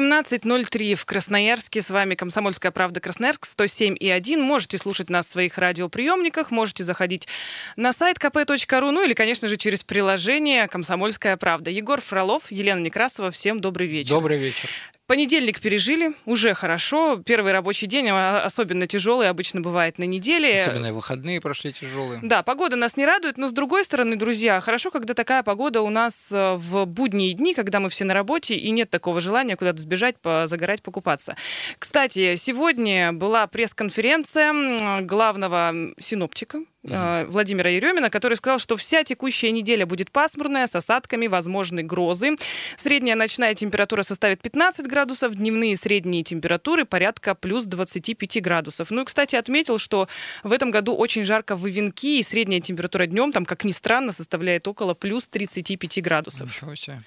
17.03 в Красноярске. С вами «Комсомольская правда» Красноярск 107 и 1. Можете слушать нас в своих радиоприемниках, можете заходить на сайт kp.ru, ну или, конечно же, через приложение «Комсомольская правда». Егор Фролов, Елена Некрасова. Всем добрый вечер. Добрый вечер. Понедельник пережили, уже хорошо. Первый рабочий день а, особенно тяжелый обычно бывает на неделе. Особенно и выходные прошли тяжелые. Да, погода нас не радует, но с другой стороны, друзья, хорошо, когда такая погода у нас э, в будние дни, когда мы все на работе и нет такого желания куда-то сбежать, загорать, покупаться. Кстати, сегодня была пресс-конференция главного синоптика Uh-huh. Владимира Еремина, который сказал, что вся текущая неделя будет пасмурная, с осадками, возможны грозы. Средняя ночная температура составит 15 градусов, дневные средние температуры порядка плюс 25 градусов. Ну и, кстати, отметил, что в этом году очень жарко в Ивенки, и средняя температура днем, там, как ни странно, составляет около плюс 35 градусов. Ничего себе.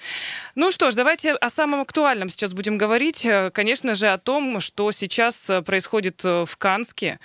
Ну что ж, давайте о самом актуальном сейчас будем говорить. Э, конечно же, о том, что сейчас э, происходит э, в Канске.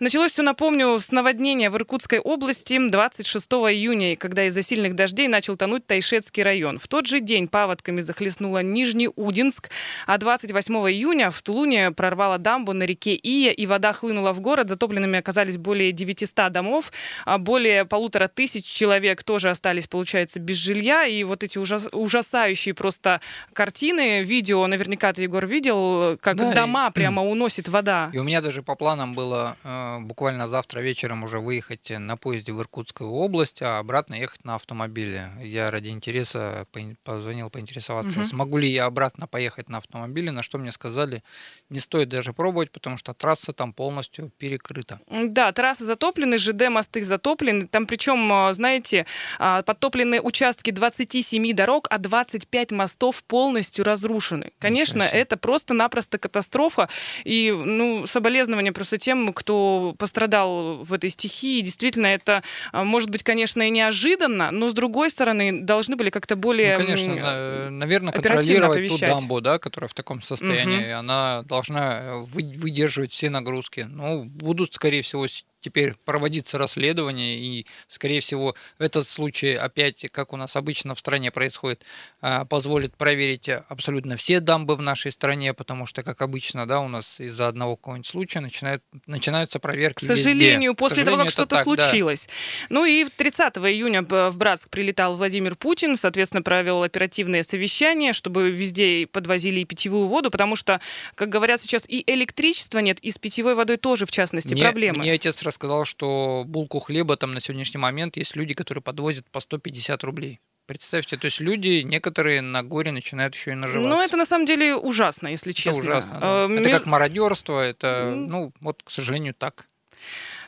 Началось все, напомню, с наводнения в Иркутске Иркутской области 26 июня, когда из-за сильных дождей начал тонуть Тайшетский район. В тот же день паводками захлестнула Нижний Удинск, а 28 июня в Тулуне прорвала дамбу на реке Ия, и вода хлынула в город. Затопленными оказались более 900 домов, а более полутора тысяч человек тоже остались, получается, без жилья. И вот эти ужас, ужасающие просто картины, видео, наверняка ты, Егор, видел, как да, дома и... прямо уносит вода. И у меня даже по планам было э, буквально завтра вечером уже выехать ехать на поезде в Иркутскую область, а обратно ехать на автомобиле. Я ради интереса позвонил поинтересоваться, угу. смогу ли я обратно поехать на автомобиле, на что мне сказали, не стоит даже пробовать, потому что трасса там полностью перекрыта. Да, трассы затоплены, ЖД мосты затоплены. Там причем, а, знаете, а, подтоплены участки 27 дорог, а 25 мостов полностью разрушены. Конечно, это просто-напросто катастрофа. И, ну, соболезнования просто тем, кто пострадал в этой стихии действительно это а, может быть, конечно, и неожиданно, но с другой стороны должны были как-то более, ну, конечно, наверное, контролировать оповещать. ту дамбу, да, которая в таком состоянии, угу. она должна э, выдерживать все нагрузки. Ну, будут, скорее всего, теперь проводиться расследование, и, скорее всего, этот случай опять, как у нас обычно в стране происходит, а, позволит проверить абсолютно все дамбы в нашей стране, потому что, как обычно, да, у нас из-за одного какого-нибудь случая начинают, начинаются проверки К сожалению, везде. после сожалению, того, как что-то так, случилось. Да. Ну и 30 июня в Братск прилетал Владимир Путин, соответственно, провел оперативное совещание, чтобы везде подвозили и питьевую воду, потому что, как говорят сейчас, и электричества нет, и с питьевой водой тоже, в частности, мне, проблемы. Мне отец рассказал, что булку хлеба там на сегодняшний момент есть люди, которые подвозят по 150 рублей. Представьте, то есть люди некоторые на горе начинают еще и наживаться. Ну, это на самом деле ужасно, если честно. Это ужасно. Да. Э, это как мародерство, это, ну, вот, к сожалению, так.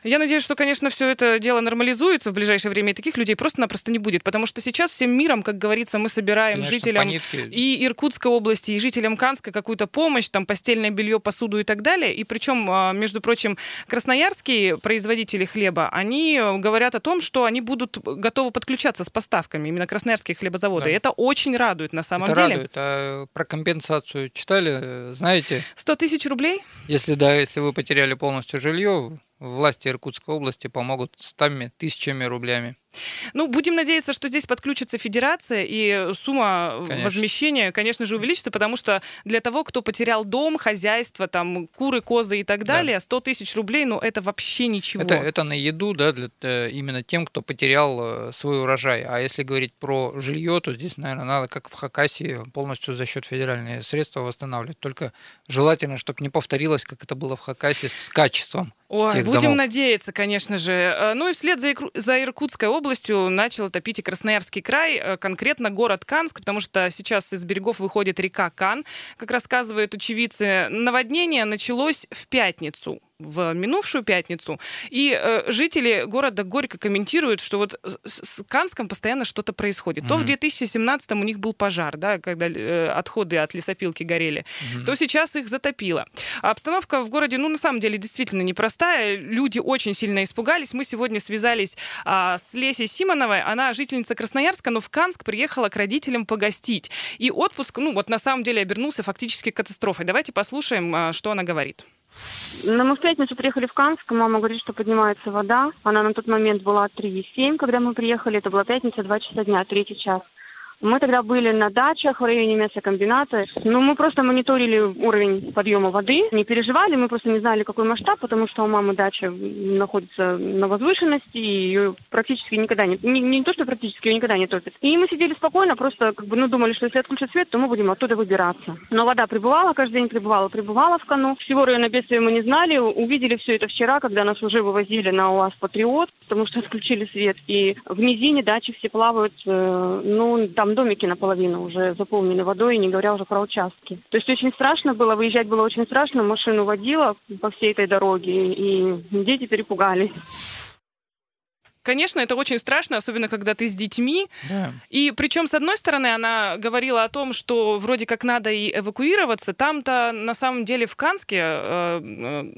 Я надеюсь, что, конечно, все это дело нормализуется в ближайшее время, и таких людей просто-напросто не будет, потому что сейчас всем миром, как говорится, мы собираем конечно, жителям и Иркутской области, и жителям Канска какую-то помощь, там, постельное белье, посуду и так далее. И причем, а, между прочим, красноярские производители хлеба, они говорят о том, что они будут готовы подключаться с поставками, именно красноярские хлебозаводы. Да. И это очень радует на самом это деле. радует. А про компенсацию читали, знаете? 100 тысяч рублей? Если да, если вы потеряли полностью жилье, власти Иркутской области помогут стами тысячами рублями. Ну, будем надеяться, что здесь подключится федерация, и сумма конечно. возмещения, конечно же, увеличится, потому что для того, кто потерял дом, хозяйство, там, куры, козы и так далее, да. 100 тысяч рублей, ну, это вообще ничего. Это, это на еду, да, для, э, именно тем, кто потерял э, свой урожай. А если говорить про жилье, то здесь, наверное, надо, как в Хакасии, полностью за счет федеральных средств восстанавливать. Только желательно, чтобы не повторилось, как это было в Хакасии, с качеством. Ой, будем домов. надеяться, конечно же. Э, ну и вслед за, Ирку... за Иркутской областью начал топить и Красноярский край, э, конкретно город Канск, потому что сейчас из берегов выходит река Кан. Как рассказывают очевидцы, наводнение началось в пятницу в минувшую пятницу. И э, жители города Горько комментируют, что вот с, с Канском постоянно что-то происходит. Mm-hmm. То в 2017 у них был пожар, да, когда э, отходы от лесопилки горели, mm-hmm. то сейчас их затопило. А обстановка в городе, ну, на самом деле, действительно непростая. Люди очень сильно испугались. Мы сегодня связались а, с Лесей Симоновой. Она жительница Красноярска, но в Канск приехала к родителям погостить. И отпуск, ну, вот на самом деле обернулся фактически катастрофой. Давайте послушаем, а, что она говорит. Ну, мы в пятницу приехали в Канск, мама говорит, что поднимается вода. Она на тот момент была 3,7, когда мы приехали, это была пятница, 2 часа дня, третий час. Мы тогда были на дачах в районе мясокомбината. Ну, мы просто мониторили уровень подъема воды, не переживали, мы просто не знали, какой масштаб, потому что у мамы дача находится на возвышенности, и ее практически никогда не... Не, не то, что практически, ее никогда не топит. И мы сидели спокойно, просто как бы, ну, думали, что если отключат свет, то мы будем оттуда выбираться. Но вода прибывала, каждый день прибывала, прибывала в Кану. Всего района бедствия мы не знали, увидели все это вчера, когда нас уже вывозили на УАЗ «Патриот», потому что отключили свет. И в низине дачи все плавают, э, ну, там домики наполовину уже заполнены водой, не говоря уже про участки. То есть очень страшно было, выезжать было очень страшно, машину водила по всей этой дороге, и дети перепугались. Конечно, это очень страшно, особенно когда ты с детьми. Да. И причем, с одной стороны, она говорила о том, что вроде как надо и эвакуироваться. Там-то на самом деле в Канске э,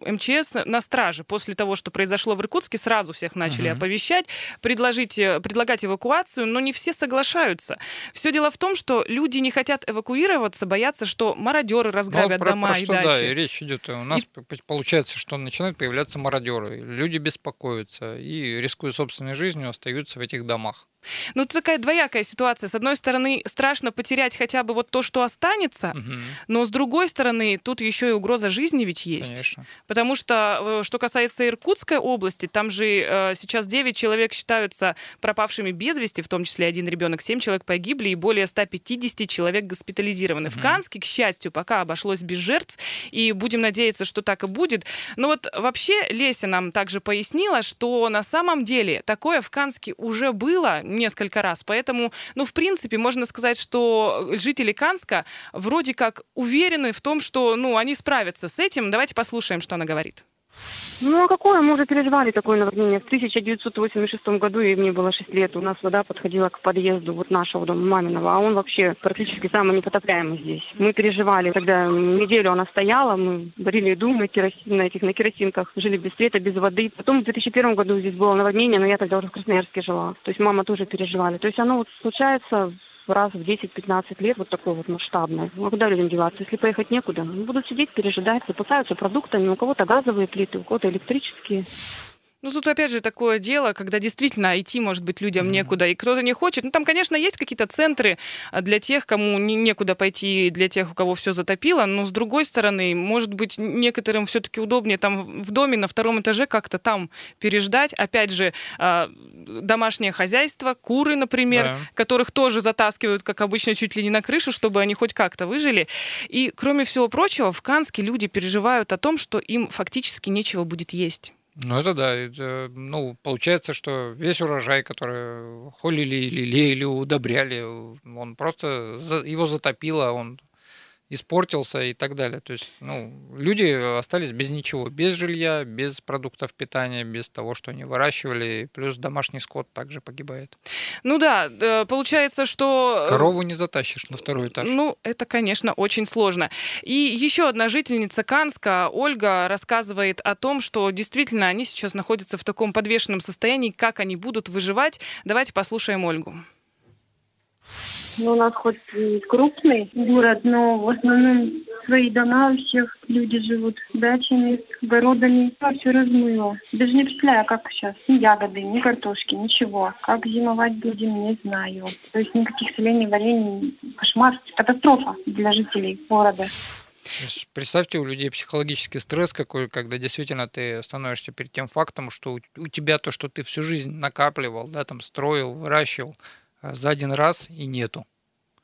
э МЧС на страже. После того, что произошло в Иркутске, сразу всех начали uh-huh. оповещать, предложить, э, предлагать эвакуацию, но не все соглашаются. Все дело в том, что люди не хотят эвакуироваться, боятся, что мародеры разграбят ну, про, дома про и что, дачи. Да, и речь идет. У нас и... получается, что начинают появляться мародеры. Люди беспокоятся и рискуют собственно собственной жизнью остаются в этих домах. Ну, это такая двоякая ситуация. С одной стороны, страшно потерять хотя бы вот то, что останется, угу. но с другой стороны, тут еще и угроза жизни ведь есть. Конечно. Потому что, э, что касается Иркутской области, там же э, сейчас 9 человек считаются пропавшими без вести, в том числе один ребенок, 7 человек погибли и более 150 человек госпитализированы. Угу. В Канске, к счастью, пока обошлось без жертв, и будем надеяться, что так и будет. Но вот вообще Леся нам также пояснила, что на самом деле такое в Канске уже было, несколько раз. Поэтому, ну, в принципе, можно сказать, что жители Канска вроде как уверены в том, что, ну, они справятся с этим. Давайте послушаем, что она говорит. Ну а какое? Мы уже переживали такое наводнение. В 1986 году, и мне было 6 лет, у нас вода подходила к подъезду вот нашего дома, маминого, а он вообще практически самый непотопляемый здесь. Мы переживали, когда неделю она стояла, мы варили еду на, керосин, на этих на керосинках, жили без света, без воды. Потом в 2001 году здесь было наводнение, но я тогда уже в Красноярске жила. То есть мама тоже переживали. То есть оно вот случается раз в 10-15 лет вот такое вот масштабное. Ну, куда людям деваться? Если поехать некуда, ну, будут сидеть, пережидать, запасаются продуктами, у кого-то газовые плиты, у кого-то электрические. Ну, тут опять же такое дело, когда действительно идти, может быть, людям некуда, и кто-то не хочет. Ну, там, конечно, есть какие-то центры а, для тех, кому не, некуда пойти, для тех, у кого все затопило, но с другой стороны, может быть, некоторым все-таки удобнее там в доме на втором этаже как-то там переждать. Опять же, а, домашнее хозяйство, куры, например, да. которых тоже затаскивают, как обычно, чуть ли не на крышу, чтобы они хоть как-то выжили. И, кроме всего прочего, в Канске люди переживают о том, что им фактически нечего будет есть. Ну, это да. Это, ну, получается, что весь урожай, который холили или леяли, удобряли, он просто его затопило, он испортился и так далее. То есть, ну, люди остались без ничего, без жилья, без продуктов питания, без того, что они выращивали, плюс домашний скот также погибает. Ну да, получается, что... Э, Корову не затащишь на второй этаж. Ну, это, конечно, очень сложно. И еще одна жительница Канска, Ольга, рассказывает о том, что действительно они сейчас находятся в таком подвешенном состоянии, как они будут выживать. Давайте послушаем Ольгу. Ну, у нас хоть и крупный город, но в основном свои дома у всех люди живут дачами, огородами. А все размыло. Даже не представляю, как сейчас. Ни ягоды, ни картошки, ничего. Как зимовать будем, не знаю. То есть никаких солений, варений. Кошмар, катастрофа для жителей города. Представьте, у людей психологический стресс какой, когда действительно ты становишься перед тем фактом, что у тебя то, что ты всю жизнь накапливал, да, там строил, выращивал, за один раз и нету.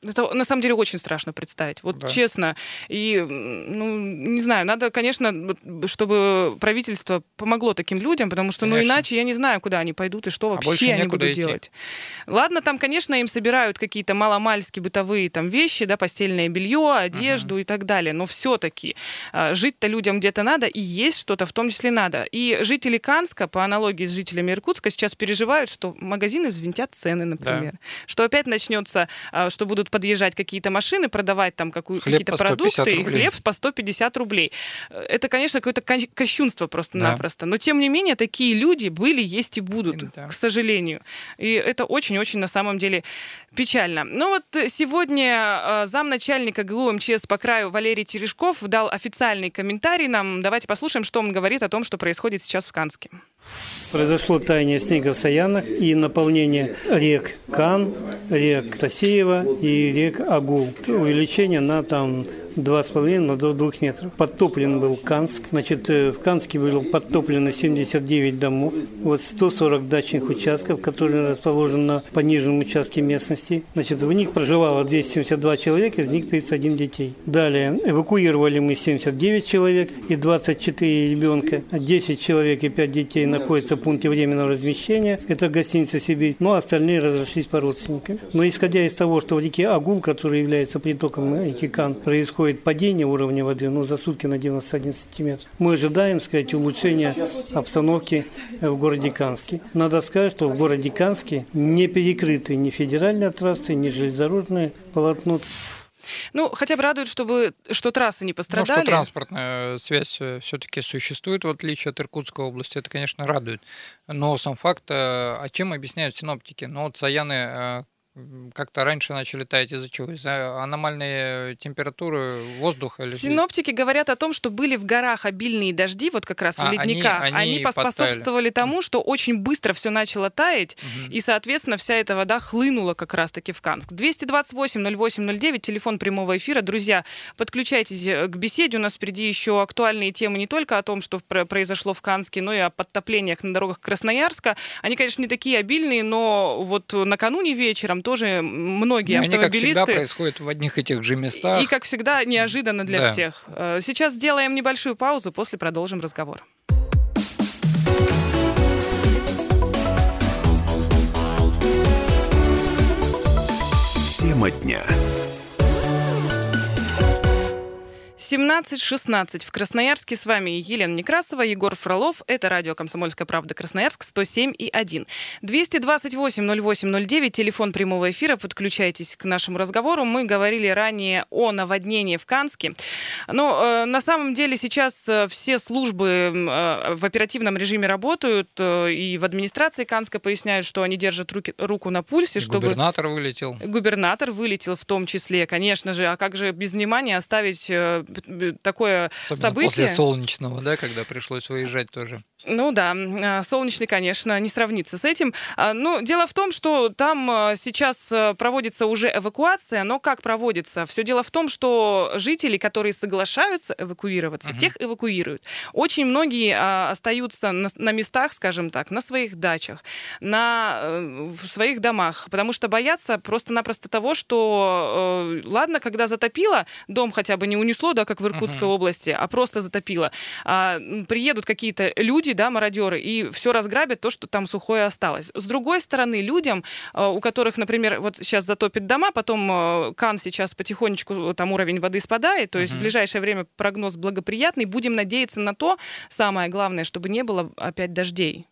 Это на самом деле очень страшно представить, вот да. честно. И, ну, не знаю, надо, конечно, чтобы правительство помогло таким людям, потому что, ну, конечно. ну, иначе я не знаю, куда они пойдут и что а вообще они будут идти. делать. Ладно, там, конечно, им собирают какие-то маломальские бытовые там вещи, да, постельное белье, одежду uh-huh. и так далее, но все-таки а, жить-то людям где-то надо, и есть что-то в том числе надо. И жители Канска, по аналогии с жителями Иркутска, сейчас переживают, что магазины взвинтят цены, например, да. что опять начнется, а, что будут подъезжать какие-то машины, продавать там какие-то продукты, и хлеб по 150 рублей. Это, конечно, какое-то кощунство просто-напросто. Да. Но, тем не менее, такие люди были, есть и будут, да. к сожалению. И это очень-очень, на самом деле, печально. Ну вот сегодня э, замначальника ГУ МЧС по краю Валерий Терешков дал официальный комментарий нам. Давайте послушаем, что он говорит о том, что происходит сейчас в Канске. Произошло таяние снега в Саянах и наполнение рек Кан, рек Тасеева и рек Агул. Увеличение на там 2,5 на 2 метров. Подтоплен был Канск. Значит, э, в Канске было подтоплено 79 домов. Вот 140 дачных участков, которые расположены на пониженном участке местности. Значит, в них проживало 272 человека, из них 31 детей. Далее эвакуировали мы 79 человек и 24 ребенка. 10 человек и 5 детей находятся в пункте временного размещения. Это гостиница «Сибирь». Ну, а остальные разошлись по родственникам. Но исходя из того, что в реке Агул, который является притоком реки Кан, происходит происходит падение уровня воды, ну, за сутки на 91 сантиметр. Мы ожидаем, сказать, улучшения обстановки в городе Канске. Надо сказать, что в городе Канске не перекрыты ни федеральные трассы, ни железнодорожное полотно. Ну, хотя бы радует, чтобы, что трассы не пострадали. Ну, что транспортная связь э, все-таки существует, в отличие от Иркутской области, это, конечно, радует. Но сам факт, э, а чем объясняют синоптики? Ну, вот Саяны э, как-то раньше начали таять из-за чего? Из-за аномальной температуры воздуха? Или... Синоптики говорят о том, что были в горах обильные дожди, вот как раз в а, ледниках. Они, они, они поспособствовали тому, что очень быстро все начало таять, угу. и, соответственно, вся эта вода хлынула как раз-таки в Канск. 228-08-09, телефон прямого эфира. Друзья, подключайтесь э, к беседе. У нас впереди еще актуальные темы не только о том, что произошло в Канске, но и о подтоплениях на дорогах Красноярска. Они, конечно, не такие обильные, но вот накануне вечером тоже многие Они, автомобилисты... Они, как всегда, происходят в одних и тех же местах. И, как всегда, неожиданно для да. всех. Э, сейчас сделаем небольшую паузу, после продолжим разговор. Тема дня. 17.16 в Красноярске. С вами Елена Некрасова, Егор Фролов. Это радио «Комсомольская правда» Красноярск 107 и 1. 228-08-09, телефон прямого эфира. Подключайтесь к нашему разговору. Мы говорили ранее о наводнении в Канске. Но э, на самом деле сейчас э, все службы э, в оперативном режиме работают. Э, и в администрации Канска поясняют, что они держат руки, руку на пульсе. чтобы... Губернатор вылетел. Губернатор вылетел в том числе, конечно же. А как же без внимания оставить э, такое Особенно событие. После солнечного, да, когда пришлось выезжать тоже. Ну да, а, солнечный, конечно, не сравнится с этим. А, ну, дело в том, что там а, сейчас проводится уже эвакуация, но как проводится? Все дело в том, что жители, которые соглашаются эвакуироваться, угу. тех эвакуируют. Очень многие остаются на, на местах, скажем так, на своих дачах, на э, в своих домах, потому что боятся просто-напросто того, что, э, ладно, когда затопило, дом хотя бы не унесло, да, как в Иркутской угу. области, а просто затопило. Приедут какие-то люди, да, мародеры, и все разграбят то, что там сухое осталось. С другой стороны, людям, э, у которых, например, вот сейчас затопит дома, потом э, Кан сейчас потихонечку, э, там уровень воды спадает, то есть uh-huh. в ближайшее время прогноз благоприятный, будем надеяться на то, самое главное, чтобы не было опять дождей.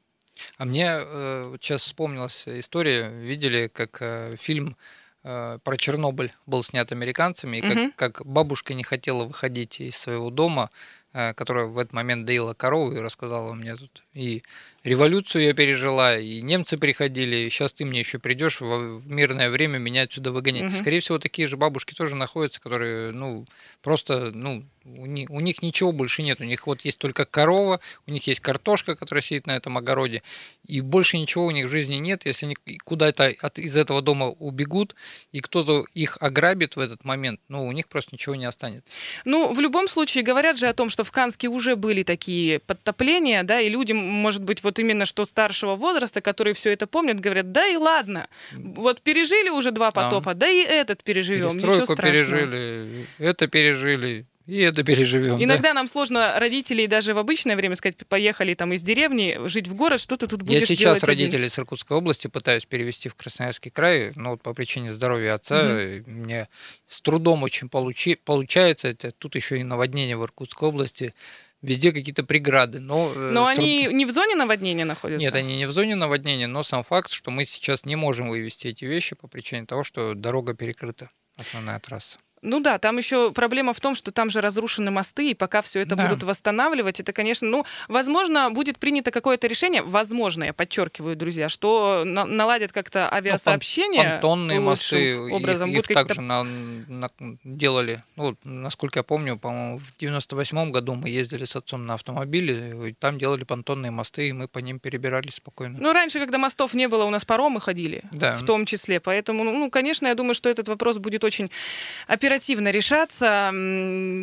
А мне э, сейчас вспомнилась история, видели, как э, фильм э, про Чернобыль был снят американцами, и как, угу. как бабушка не хотела выходить из своего дома, которая в этот момент доила корову и рассказала мне тут и революцию я пережила, и немцы приходили, и сейчас ты мне еще придешь в мирное время меня отсюда выгонять. Угу. Скорее всего, такие же бабушки тоже находятся, которые, ну, просто, ну, у них, у них ничего больше нет. У них вот есть только корова, у них есть картошка, которая сидит на этом огороде, и больше ничего у них в жизни нет. Если они куда-то от, из этого дома убегут, и кто-то их ограбит в этот момент, ну, у них просто ничего не останется. Ну, в любом случае, говорят же о том, что в Канске уже были такие подтопления, да, и люди, может быть, вот именно что старшего возраста, которые все это помнят, говорят, да и ладно, вот пережили уже два потопа, да, да и этот переживем, ничего страшного. пережили, это пережили, и это переживем. Иногда да? нам сложно родителей даже в обычное время сказать, поехали там из деревни жить в город, что ты тут будешь Я сейчас родителей из Иркутской области пытаюсь перевести в Красноярский край, но вот по причине здоровья отца угу. мне с трудом очень получи, получается. Это, тут еще и наводнение в Иркутской области везде какие-то преграды. Но, э, но они труд... не в зоне наводнения находятся? Нет, они не в зоне наводнения, но сам факт, что мы сейчас не можем вывести эти вещи по причине того, что дорога перекрыта, основная трасса. Ну да, там еще проблема в том, что там же разрушены мосты, и пока все это да. будут восстанавливать, это, конечно, ну, возможно, будет принято какое-то решение, возможно, я подчеркиваю, друзья, что на- наладят как-то ну, авиасообщение. Ну, понтонные мосты, образом. их, их также на, на, делали, ну, насколько я помню, по-моему, в 98-м году мы ездили с отцом на автомобиле, и там делали понтонные мосты, и мы по ним перебирались спокойно. Ну, раньше, когда мостов не было, у нас паромы ходили, да. в том числе, поэтому, ну, конечно, я думаю, что этот вопрос будет очень оперативно оперативно решаться.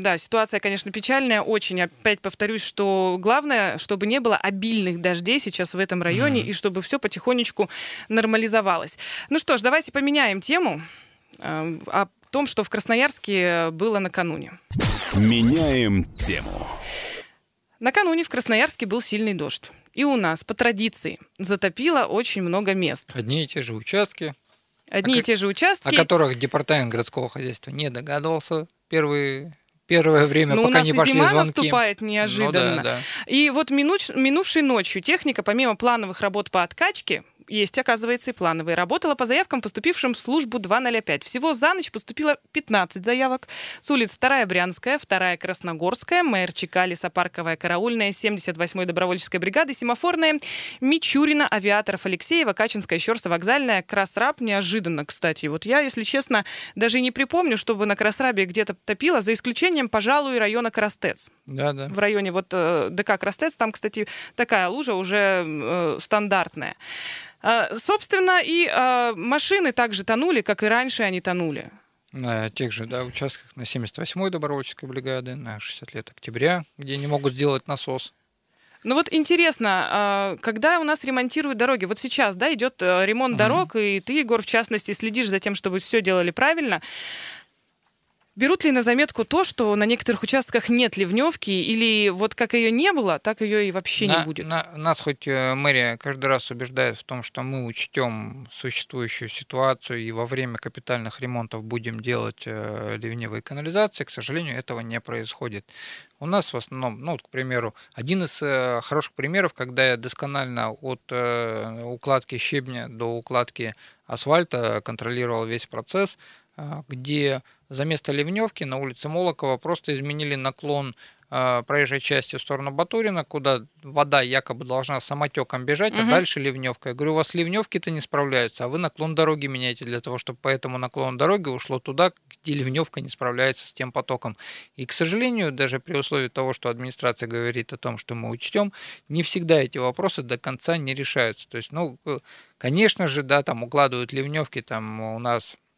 Да, ситуация, конечно, печальная, очень. Опять повторюсь, что главное, чтобы не было обильных дождей сейчас в этом районе, mm-hmm. и чтобы все потихонечку нормализовалось. Ну что ж, давайте поменяем тему э, о том, что в Красноярске было накануне. Меняем тему. Накануне в Красноярске был сильный дождь. И у нас, по традиции, затопило очень много мест. Одни и те же участки. Одни а и те же участки. О которых департамент городского хозяйства не догадывался первые первое время, ну, пока не пошли зима звонки. наступает неожиданно. Ну, да, да. И вот минуч, минувшей ночью техника, помимо плановых работ по откачке, есть, оказывается, и плановые. Работала по заявкам, поступившим в службу 205. Всего за ночь поступило 15 заявок. С улиц 2 Брянская, 2 Красногорская, Мэр Чека, Лесопарковая, Караульная, 78-й добровольческой бригады, Семафорная, Мичурина, Авиаторов, Алексеева, Качинская, Щерса, Вокзальная, Красраб. Неожиданно, кстати. Вот я, если честно, даже не припомню, чтобы на Красрабе где-то топило, за исключением, пожалуй, района Крастец. Да, да. В районе вот э, ДК Крастец, там, кстати, такая лужа уже э, стандартная. А, собственно, и а, машины также тонули, как и раньше они тонули. На тех же да, участках на 78-й добровольческой бригады, на 60 лет октября, где не могут сделать насос. Ну вот интересно, а, когда у нас ремонтируют дороги, вот сейчас, да, идет э, ремонт mm-hmm. дорог, и ты, Егор, в частности, следишь за тем, чтобы все делали правильно. Берут ли на заметку то, что на некоторых участках нет ливневки, или вот как ее не было, так ее и вообще на, не будет? На, нас хоть э, мэрия каждый раз убеждает в том, что мы учтем существующую ситуацию и во время капитальных ремонтов будем делать э, ливневые канализации, к сожалению, этого не происходит. У нас в основном, ну, к примеру, один из э, хороших примеров, когда я досконально от э, укладки щебня до укладки асфальта контролировал весь процесс, э, где за место Ливневки на улице Молокова просто изменили наклон э, проезжей части в сторону Батурина, куда вода якобы должна самотеком бежать, угу. а дальше ливневка. Я говорю, у вас ливневки-то не справляются, а вы наклон дороги меняете для того, чтобы по этому наклону дороги ушло туда, где ливневка не справляется с тем потоком. И, к сожалению, даже при условии того, что администрация говорит о том, что мы учтем, не всегда эти вопросы до конца не решаются. То есть, ну, э, конечно же, да, там укладывают ливневки, там у нас а,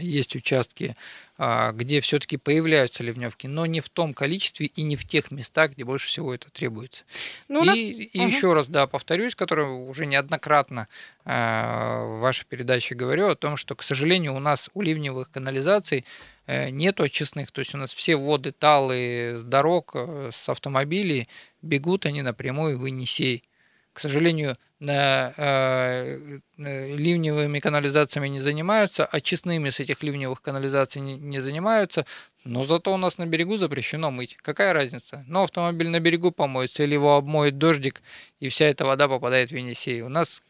есть участки, а, где все-таки появляются ливневки, но не в том количестве и не в тех местах, где больше всего это требуется. Ну, и нас... и угу. еще раз, да, повторюсь, который уже неоднократно а, в вашей передаче говорю о том, что, к сожалению, у нас у ливневых канализаций э, нету очистных, то есть у нас все воды талы с дорог, э, с автомобилей бегут они напрямую в Енисей. К сожалению, Э, ливневыми канализациями не занимаются, очистными с этих ливневых канализаций не занимаются, но зато у нас на берегу запрещено мыть. Какая разница? Но автомобиль на берегу помоется или его обмоет дождик, и вся эта вода попадает в Енисей. У нас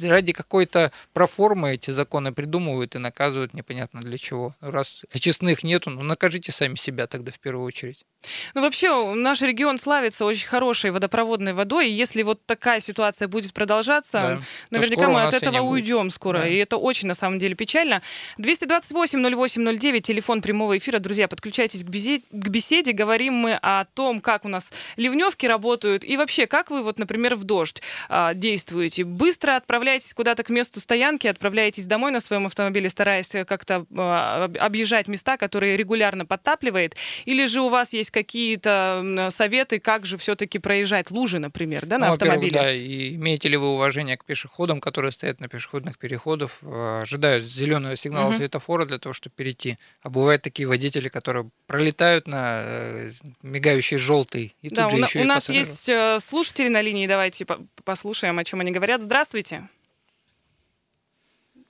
ради какой-то проформы эти законы придумывают и наказывают непонятно для чего. Раз очистных нету, ну накажите сами себя тогда в первую очередь. Ну, вообще, наш регион славится очень хорошей водопроводной водой, и если вот такая ситуация будет продолжаться, да. наверняка мы от этого уйдем скоро, да. и это очень, на самом деле, печально. 228-08-09, телефон прямого эфира. Друзья, подключайтесь к беседе, к беседе, говорим мы о том, как у нас ливневки работают, и вообще, как вы, вот, например, в дождь а, действуете. Быстро отправляетесь куда-то к месту стоянки, отправляетесь домой на своем автомобиле, стараясь как-то а, объезжать места, которые регулярно подтапливает, или же у вас есть какие-то советы, как же все-таки проезжать лужи, например, да, на ну, автомобиле? Да, и имеете ли вы уважение к пешеходам, которые стоят на пешеходных переходах, э, ожидают зеленого сигнала угу. светофора для того, чтобы перейти. А бывают такие водители, которые пролетают на э, мигающий желтый и да, тут же у, еще у нас пассажиров. есть э, слушатели на линии, давайте послушаем, о чем они говорят. Здравствуйте.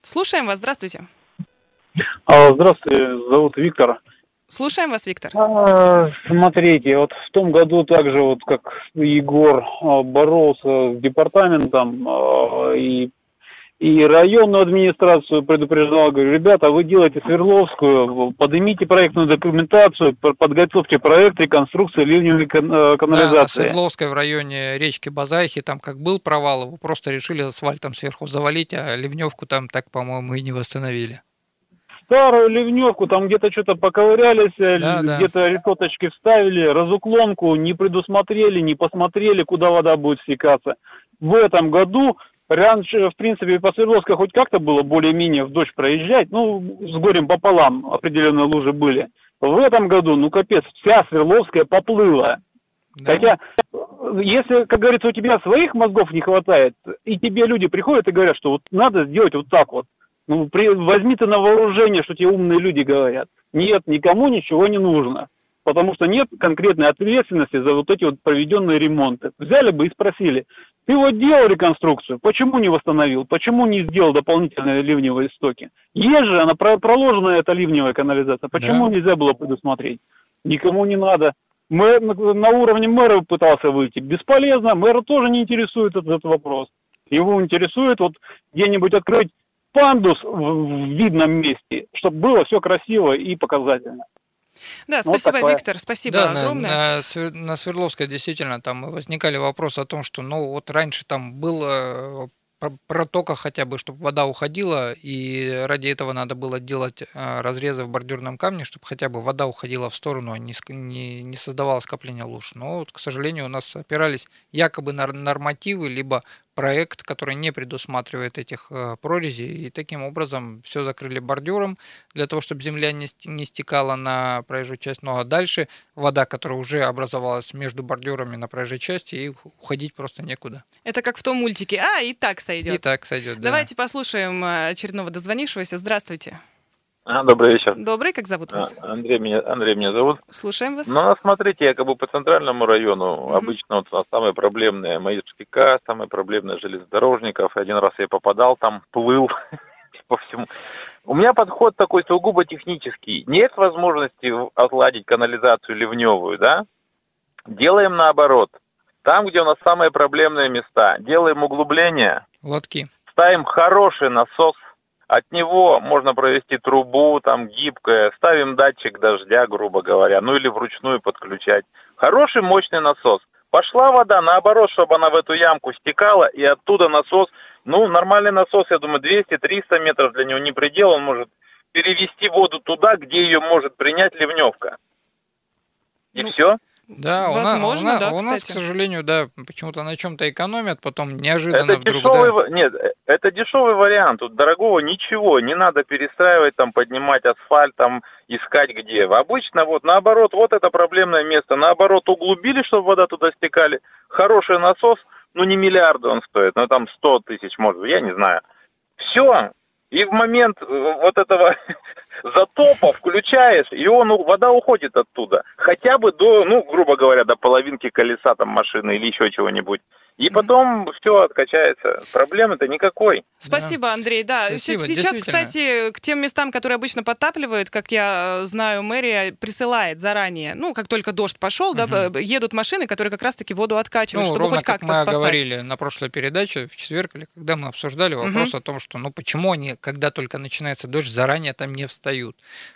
Слушаем вас, здравствуйте. Здравствуйте, зовут Виктор. Слушаем вас, Виктор. А, смотрите, вот в том году также, вот как Егор а, боролся с департаментом, а, и и районную администрацию предупреждал, говорю, ребята, вы делаете Свердловскую, поднимите проектную документацию, подготовьте проект реконструкции ливневой э, канализации. Да, Свердловская в районе речки Базайхи, там как был провал, его просто решили асфальтом сверху завалить, а ливневку там так, по-моему, и не восстановили старую ливневку, там где-то что-то поковырялись, э, да, где-то да. решеточки вставили, разуклонку не предусмотрели, не посмотрели, куда вода будет стекаться. В этом году Раньше, в принципе, по Свердловской хоть как-то было более-менее в дождь проезжать, ну, с горем пополам определенные лужи были. В этом году, ну, капец, вся Свердловская поплыла. Да. Хотя, если, как говорится, у тебя своих мозгов не хватает, и тебе люди приходят и говорят, что вот надо сделать вот так вот, ну, при, возьми ты на вооружение, что тебе умные люди говорят. Нет, никому ничего не нужно. Потому что нет конкретной ответственности за вот эти вот проведенные ремонты. Взяли бы и спросили, ты вот делал реконструкцию, почему не восстановил, почему не сделал дополнительные ливневые стоки? Есть же она проложена, эта ливневая канализация, почему да. нельзя было предусмотреть? Никому не надо. Мэр, на уровне мэра пытался выйти. Бесполезно, мэра тоже не интересует этот, этот вопрос. Его интересует вот где-нибудь открыть пандус в видном месте, чтобы было все красиво и показательно. Да, спасибо, вот Виктор, спасибо да, огромное. На, на, на Свердловской действительно там возникали вопросы о том, что ну вот раньше там было протока хотя бы, чтобы вода уходила, и ради этого надо было делать а, разрезы в бордюрном камне, чтобы хотя бы вода уходила в сторону, а не, не, не создавала скопления луж. Но, вот, к сожалению, у нас опирались якобы на нормативы, либо проект, который не предусматривает этих э, прорезей, и таким образом все закрыли бордюром для того, чтобы земля не, стекала на проезжую часть, но ну, а дальше вода, которая уже образовалась между бордюрами на проезжей части, и уходить просто некуда. Это как в том мультике. А, и так сойдет. И так сойдет, да. Давайте послушаем э, очередного дозвонившегося. Здравствуйте. А, добрый вечер. Добрый, как зовут вас? А, Андрей меня, Андрей меня зовут. Слушаем вас. Ну, а смотрите, я как бы по центральному району, угу. обычно вот самые проблемные К, самые проблемные железнодорожников. Один раз я попадал там, плыл по всему. У меня подход такой сугубо технический. Нет возможности отладить канализацию ливневую, да? Делаем наоборот. Там, где у нас самые проблемные места, делаем углубления. Лотки. Ставим хороший насос – от него можно провести трубу, там гибкая, ставим датчик дождя, грубо говоря, ну или вручную подключать. Хороший мощный насос. Пошла вода, наоборот, чтобы она в эту ямку стекала, и оттуда насос, ну, нормальный насос, я думаю, 200-300 метров для него не предел, он может перевести воду туда, где ее может принять ливневка. И ну, все. Да, Возможно, у нас, да, у нас, к сожалению, да, почему-то на чем-то экономят, потом неожиданно это вдруг, дешевый, да. Нет, это дешевый вариант. Тут дорогого ничего, не надо перестраивать, там, поднимать асфальт, там, искать где. Обычно вот наоборот, вот это проблемное место. Наоборот, углубили, чтобы вода туда стекали. Хороший насос, ну не миллиарды он стоит, но там 100 тысяч, может, я не знаю. Все, и в момент э, вот этого затопа включаешь, и он, вода уходит оттуда. Хотя бы до, ну, грубо говоря, до половинки колеса там машины или еще чего-нибудь. И потом все откачается. Проблемы-то никакой. Спасибо, Андрей. Да, Спасибо, сейчас, кстати, к тем местам, которые обычно подтапливают, как я э, знаю, мэрия присылает заранее, ну, как только дождь пошел, угу. да, едут машины, которые как раз-таки воду откачивают, ну, чтобы хоть как-то мы спасать. говорили на прошлой передаче в четверг, или когда мы обсуждали вопрос угу. о том, что, ну, почему они, когда только начинается дождь, заранее там не встают?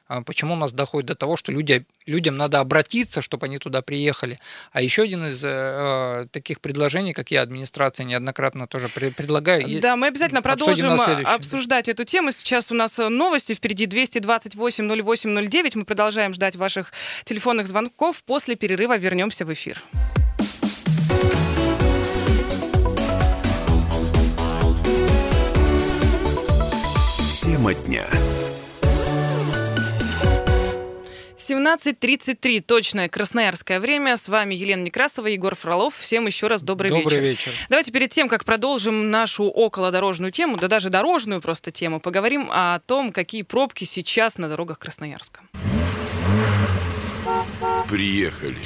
А почему у нас доходит до того, что люди, людям надо обратиться, чтобы они туда приехали? А еще один из э, таких предложений, как я администрации неоднократно тоже предлагаю. Да, мы обязательно продолжим обсуждать эту тему. Сейчас у нас новости впереди 228 08 09. Мы продолжаем ждать ваших телефонных звонков. После перерыва вернемся в эфир. Тема дня. 17.33, точное красноярское время. С вами Елена Некрасова, Егор Фролов. Всем еще раз добрый, добрый вечер. вечер. Давайте перед тем, как продолжим нашу околодорожную тему, да даже дорожную просто тему, поговорим о том, какие пробки сейчас на дорогах Красноярска. Приехали.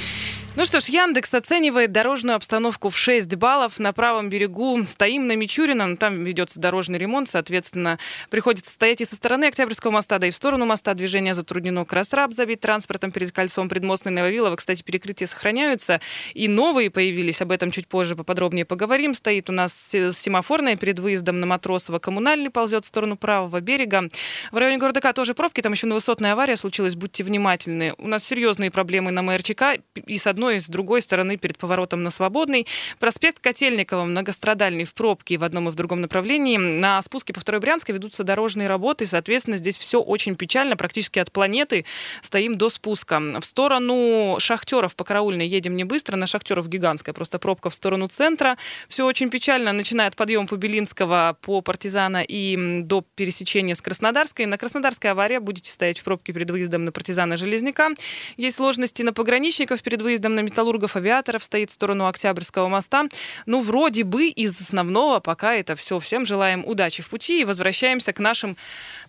Ну что ж, Яндекс оценивает дорожную обстановку в 6 баллов. На правом берегу стоим на Мичурина, там ведется дорожный ремонт, соответственно, приходится стоять и со стороны Октябрьского моста, да и в сторону моста движение затруднено. Красраб забит транспортом перед кольцом предмостной Нововилова. Кстати, перекрытия сохраняются, и новые появились, об этом чуть позже поподробнее поговорим. Стоит у нас семафорная перед выездом на Матросово, коммунальный ползет в сторону правого берега. В районе города К тоже пробки, там еще на высотная авария случилась, будьте внимательны. У нас серьезные проблемы на МРЧК, и с одной одной с другой стороны перед поворотом на Свободный. Проспект Котельникова многострадальный в пробке в одном и в другом направлении. На спуске по второй Брянской ведутся дорожные работы. Соответственно, здесь все очень печально. Практически от планеты стоим до спуска. В сторону шахтеров по караульной едем не быстро. На шахтеров гигантская просто пробка в сторону центра. Все очень печально. Начиная от подъема по Белинского по Партизана и до пересечения с Краснодарской. На Краснодарской авария. Будете стоять в пробке перед выездом на Партизана Железняка. Есть сложности на пограничников перед выездом на металлургов, авиаторов стоит в сторону Октябрьского моста. Ну, вроде бы из основного пока это все. Всем желаем удачи в пути и возвращаемся к нашим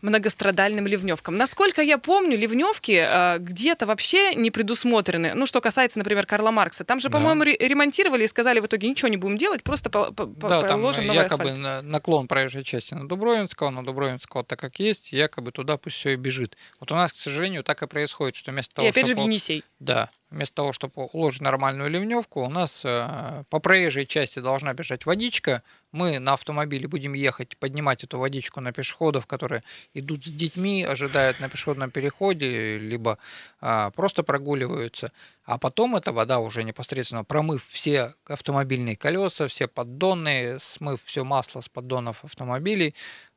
многострадальным ливневкам. Насколько я помню, ливневки э, где-то вообще не предусмотрены. Ну, что касается, например, Карла Маркса. Там же, да. по-моему, ремонтировали и сказали в итоге ничего не будем делать, просто по по да, положим там якобы асфальт. наклон проезжей части на Дубровинского, на Дубровинского так как есть, якобы туда пусть все и бежит. Вот у нас, к сожалению, так и происходит, что вместо того, И опять же в Енисей. Да, вместо того, чтобы уложить нормальную ливневку, у нас э, по проезжей части должна бежать водичка. Мы на автомобиле будем ехать, поднимать эту водичку на пешеходов, которые идут с детьми, ожидают на пешеходном переходе, либо а, просто прогуливаются. А потом эта вода уже непосредственно промыв все автомобильные колеса, все поддоны, смыв все масло с поддонов автомобилей,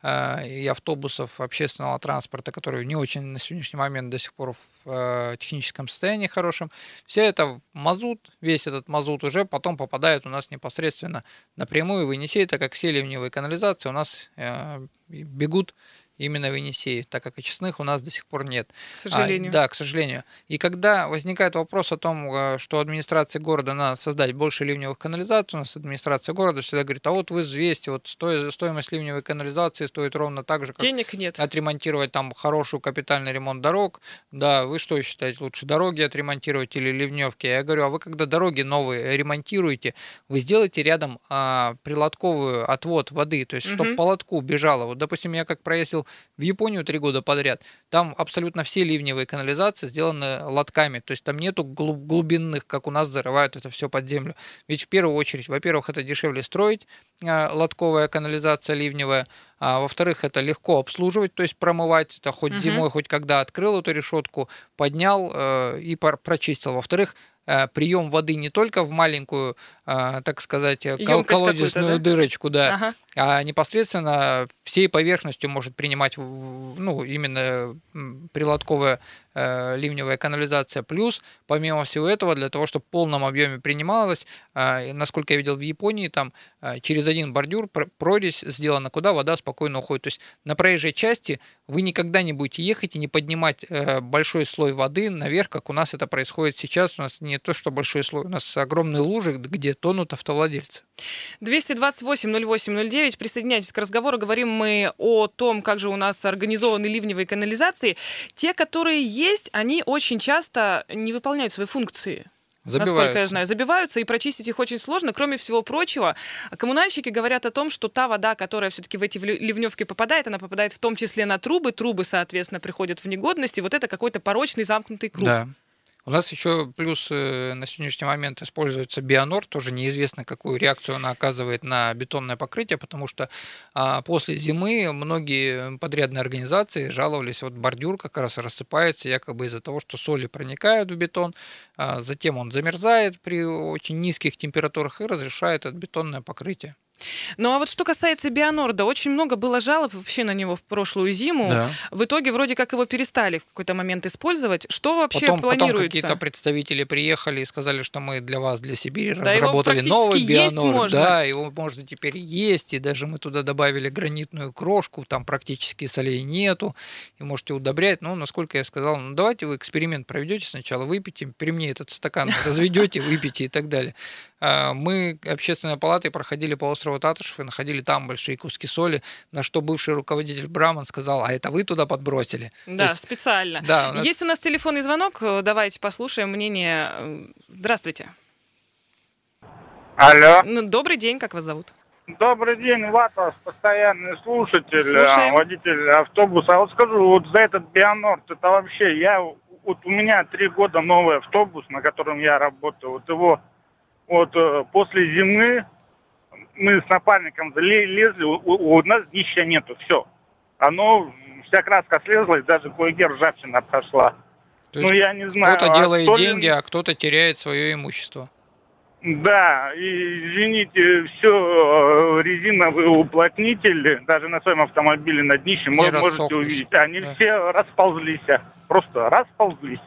Э, и автобусов общественного транспорта, которые не очень на сегодняшний момент до сих пор в э, техническом состоянии хорошем. Все это мазут, весь этот мазут уже потом попадает у нас непосредственно напрямую в Енисей, так как все ливневые канализации у нас э, бегут именно в Енисее, так как очистных у нас до сих пор нет. К сожалению. А, да, к сожалению. И когда возникает вопрос о том, э, что администрации города надо создать больше ливневых канализаций, у нас администрация города всегда говорит, а вот вы взвесьте, вот стоимость ливневой канализации стоит ровно так же, как Денег нет. отремонтировать там хороший капитальный ремонт дорог. Да, вы что считаете, лучше дороги отремонтировать или ливневки? Я говорю, а вы когда дороги новые ремонтируете, вы сделаете рядом а, прилотковую отвод воды, то есть чтобы угу. по лотку бежало. Вот, допустим, я как проездил в Японию три года подряд, там абсолютно все ливневые канализации сделаны лотками, то есть там нету глубинных, как у нас зарывают это все под землю. Ведь в первую очередь, во-первых, это дешевле строить, а, лотковая канализация ливневая, а во-вторых, это легко обслуживать, то есть промывать, это хоть угу. зимой, хоть когда открыл эту решетку, поднял э, и прочистил. Во-вторых, э, прием воды не только в маленькую, э, так сказать, Емкость колодезную да? дырочку, да, ага а непосредственно всей поверхностью может принимать ну, именно прилотковая э, ливневая канализация. Плюс, помимо всего этого, для того, чтобы в полном объеме принималось, э, насколько я видел в Японии, там э, через один бордюр прорезь сделана, куда вода спокойно уходит. То есть на проезжей части вы никогда не будете ехать и не поднимать э, большой слой воды наверх, как у нас это происходит сейчас. У нас не то, что большой слой, у нас огромные лужи, где тонут автовладельцы. 228 08 09 9. Присоединяйтесь к разговору. Говорим мы о том, как же у нас организованы ливневые канализации. Те, которые есть, они очень часто не выполняют свои функции. Насколько я знаю, забиваются, и прочистить их очень сложно. Кроме всего прочего, коммунальщики говорят о том, что та вода, которая все-таки в эти ливневки попадает, она попадает в том числе на трубы. Трубы, соответственно, приходят в негодность, и вот это какой-то порочный замкнутый круг. Да. У нас еще плюс на сегодняшний момент используется бионор, тоже неизвестно, какую реакцию она оказывает на бетонное покрытие, потому что а, после зимы многие подрядные организации жаловались, вот бордюр как раз рассыпается якобы из-за того, что соли проникают в бетон, а затем он замерзает при очень низких температурах и разрешает это бетонное покрытие. Ну а вот что касается Бионорда, очень много было жалоб вообще на него в прошлую зиму. Да. В итоге вроде как его перестали в какой-то момент использовать. Что вообще потом, планируется? Потом какие-то представители приехали и сказали, что мы для вас, для Сибири да, разработали новый Бионорд. Да, его можно теперь есть, и даже мы туда добавили гранитную крошку, там практически солей нету, и можете удобрять. Ну, насколько я сказал, ну давайте вы эксперимент проведете сначала, выпейте, при мне этот стакан разведете, выпейте и так далее. Э, мы общественной палатой проходили по острову Татышев и находили там большие куски соли, на что бывший руководитель Браман сказал, а это вы туда подбросили? Да, есть, специально. Да, у нас... Есть у нас телефонный звонок, давайте послушаем мнение. Здравствуйте. Алло. Ну, добрый день, как вас зовут? Добрый день, Ватас, постоянный слушатель, Слушаем. водитель автобуса. А вот скажу, вот за этот Бионорд, это вообще, я, вот у меня три года новый автобус, на котором я работаю, вот его, вот э, после зимы мы с напарником лезли, у, у нас днища нету, все. Оно, вся краска слезла, и даже кое-где ржавчина прошла. То ну, я не знаю. Кто-то а делает деньги, ли... а кто-то теряет свое имущество. Да, и извините, все э, резиновые уплотнители, даже на своем автомобиле на днище, Не можете увидеть, они да. все расползлись, просто расползлись.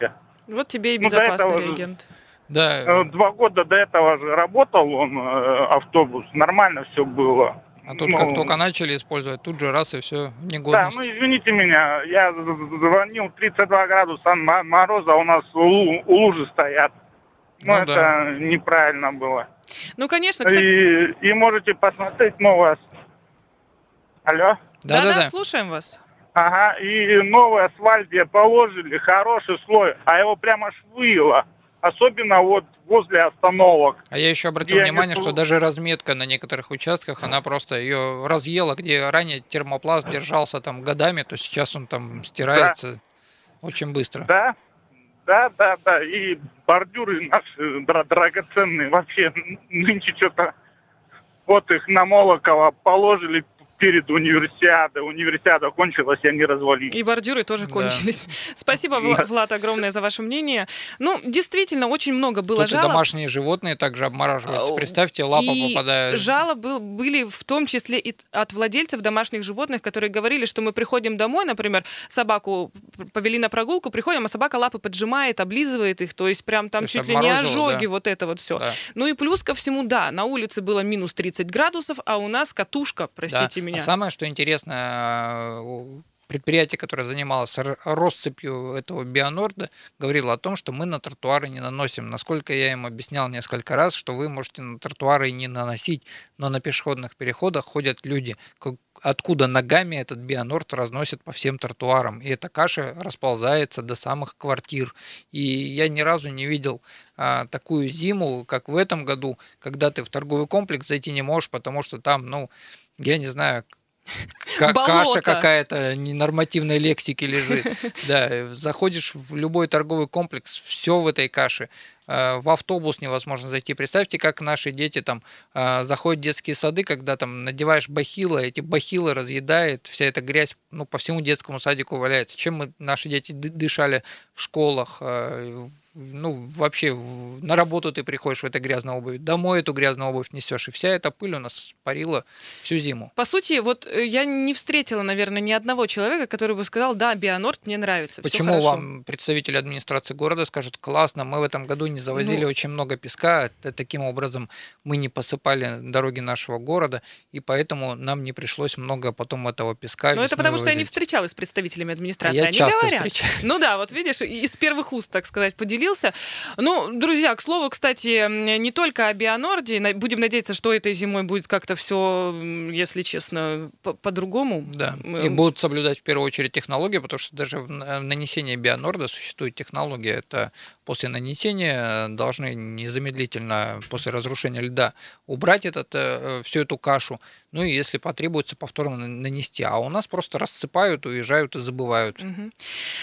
Вот тебе и безопасный ну, реагент. Да. Э, два года до этого же работал он, э, автобус, нормально все было. А тут ну, как только начали использовать, тут же раз и все, негодность. Да, ну извините меня, я звонил 32 градуса мороза, у нас у, лужи стоят. Ну, ну это да. неправильно было. Ну, конечно, кстати... И, и можете посмотреть новое... Алло? Да-да-да, слушаем вас. Ага, и новый асфальт где положили, хороший слой, а его прямо швыло. Особенно вот возле остановок. А я еще обратил внимание, они... что даже разметка на некоторых участках, она просто ее разъела, где ранее термопласт держался там годами, то сейчас он там стирается да. очень быстро. Да, да, да, да. И бордюры наши драгоценные вообще нынче что-то вот их на Молокова положили перед универсиадой. Универсиада кончилась, и они развалились. И бордюры тоже да. кончились. Спасибо, да. Влад, огромное за ваше мнение. Ну, действительно, очень много было Тут жалоб. И домашние животные также обмораживаются. Представьте, лапа и попадает. жалобы были в том числе и от владельцев домашних животных, которые говорили, что мы приходим домой, например, собаку повели на прогулку, приходим, а собака лапы поджимает, облизывает их, то есть прям там То чуть ли не ожоги, да. вот это вот все. Да. Ну и плюс ко всему, да, на улице было минус 30 градусов, а у нас катушка, простите да меня. А самое, что интересно, предприятие, которое занималось россыпью этого бионорда, говорило о том, что мы на тротуары не наносим. Насколько я им объяснял несколько раз, что вы можете на тротуары не наносить, но на пешеходных переходах ходят люди, откуда ногами этот бионорд разносит по всем тротуарам. И эта каша расползается до самых квартир. И я ни разу не видел а, такую зиму, как в этом году, когда ты в торговый комплекс зайти не можешь, потому что там, ну, я не знаю, как каша какая-то ненормативной лексики лежит. Да, заходишь в любой торговый комплекс, все в этой каше. А, в автобус невозможно зайти. Представьте, как наши дети там а, заходят в детские сады, когда там надеваешь бахилы, эти бахилы разъедает, вся эта грязь ну, по всему детскому садику валяется. Чем мы, наши дети дышали в школах, а, ну, вообще на работу ты приходишь в этой грязной обуви, домой эту грязную обувь несешь, и вся эта пыль у нас парила всю зиму. По сути, вот э, я не встретила, наверное, ни одного человека, который бы сказал, да, Бионорд мне нравится. Почему вам представители администрации города скажут, классно, мы в этом году не завозили ну, очень много песка, таким образом мы не посыпали дороги нашего города, и поэтому нам не пришлось много потом этого песка Ну, это потому вывозить. что я не встречалась с представителями администрации. Я Они часто говорят. встречаюсь. Ну да, вот видишь, из первых уст, так сказать, поделилась появился. Ну, друзья, к слову, кстати, не только о Бионорде. Будем надеяться, что этой зимой будет как-то все, если честно, по-другому. Да, и будут соблюдать в первую очередь технологии, потому что даже в нанесении Бионорда существует технология. Это после нанесения должны незамедлительно, после разрушения льда, убрать этот, э, всю эту кашу, ну и если потребуется, повторно нанести. А у нас просто рассыпают, уезжают и забывают.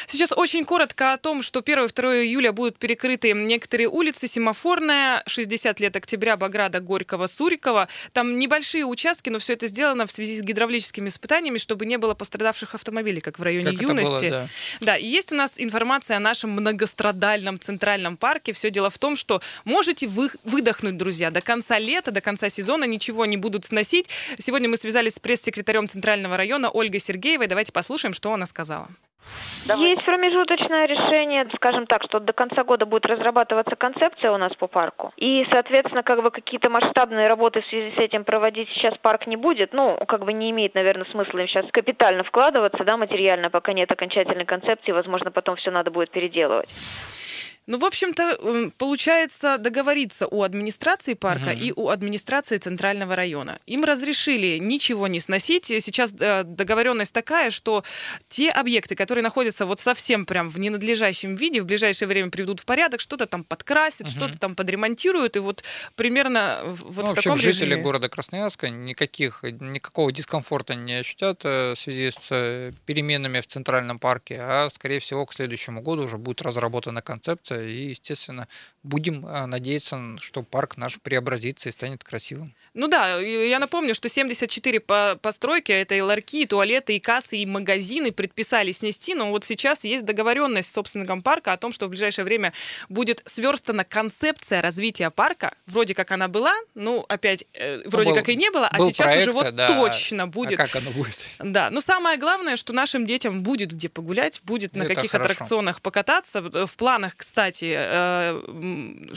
Сейчас очень коротко о том, что 1-2 июля будут перекрыты некоторые улицы. Семафорная, 60 лет октября, Баграда, Горького, Сурикова. Там небольшие участки, но все это сделано в связи с гидравлическими испытаниями, чтобы не было пострадавших автомобилей, как в районе как юности. было, да. да, и есть у нас информация о нашем многострадальном центральном парке. Все дело в том, что можете вы выдохнуть, друзья, до конца лета, до конца сезона ничего не будут сносить. Сегодня мы связались с пресс-секретарем Центрального района Ольгой Сергеевой. Давайте послушаем, что она сказала. Давай. Есть промежуточное решение, скажем так, что до конца года будет разрабатываться концепция у нас по парку. И, соответственно, как бы какие-то масштабные работы в связи с этим проводить сейчас парк не будет. Ну, как бы не имеет, наверное, смысла им сейчас капитально вкладываться, да, материально, пока нет окончательной концепции. Возможно, потом все надо будет переделывать. Ну, в общем-то, получается договориться у администрации парка угу. и у администрации центрального района. Им разрешили ничего не сносить. Сейчас э, договоренность такая, что те объекты, которые находятся вот совсем прям в ненадлежащем виде, в ближайшее время приведут в порядок, что-то там подкрасят, угу. что-то там подремонтируют, и вот примерно вот ну, в, в таком жители режиме. города Красноярска никаких, никакого дискомфорта не ощутят э, в связи с э, переменами в Центральном парке, а, скорее всего, к следующему году уже будет разработана концепция, и, естественно, будем э, надеяться, что парк наш преобразится и станет красивым. Ну да, я напомню, что 74 постройки, это и ларьки, и туалеты, и кассы, и магазины предписали снести, но вот сейчас есть договоренность с собственником парка о том, что в ближайшее время будет сверстана концепция развития парка. Вроде как она была, ну опять, э, вроде был, как и не было, а сейчас проект, уже вот да. точно будет. А как оно будет? Да, но самое главное, что нашим детям будет где погулять, будет это на каких хорошо. аттракционах покататься. В планах, кстати, э,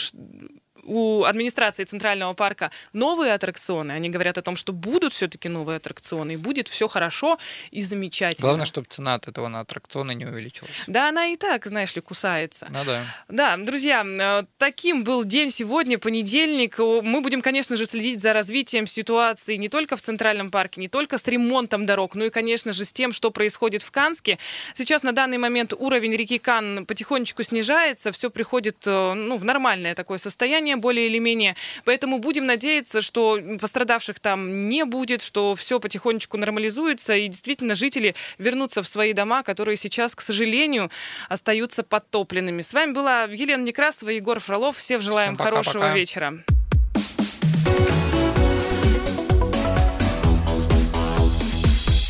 у администрации Центрального парка новые аттракционы. Они говорят о том, что будут все-таки новые аттракционы, и будет все хорошо и замечательно. Главное, чтобы цена от этого на аттракционы не увеличилась. Да, она и так, знаешь ли, кусается. Ну да. Да, друзья, э, таким был день сегодня, понедельник. Мы будем, конечно же, следить за развитием ситуации не только в Центральном парке, не только с ремонтом дорог, но и, конечно же, с тем, что происходит в Канске. Сейчас на данный момент уровень реки Кан потихонечку снижается, все приходит э, ну, в нормальное такое состояние более или менее. Поэтому будем надеяться, что пострадавших там не будет, что все потихонечку нормализуется, и действительно жители вернутся в свои дома, которые сейчас, к сожалению, остаются подтопленными. С вами была Елена Некрасова, Егор Фролов. Всем желаем Всем пока, хорошего пока. вечера.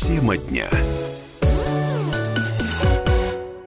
Тема дня.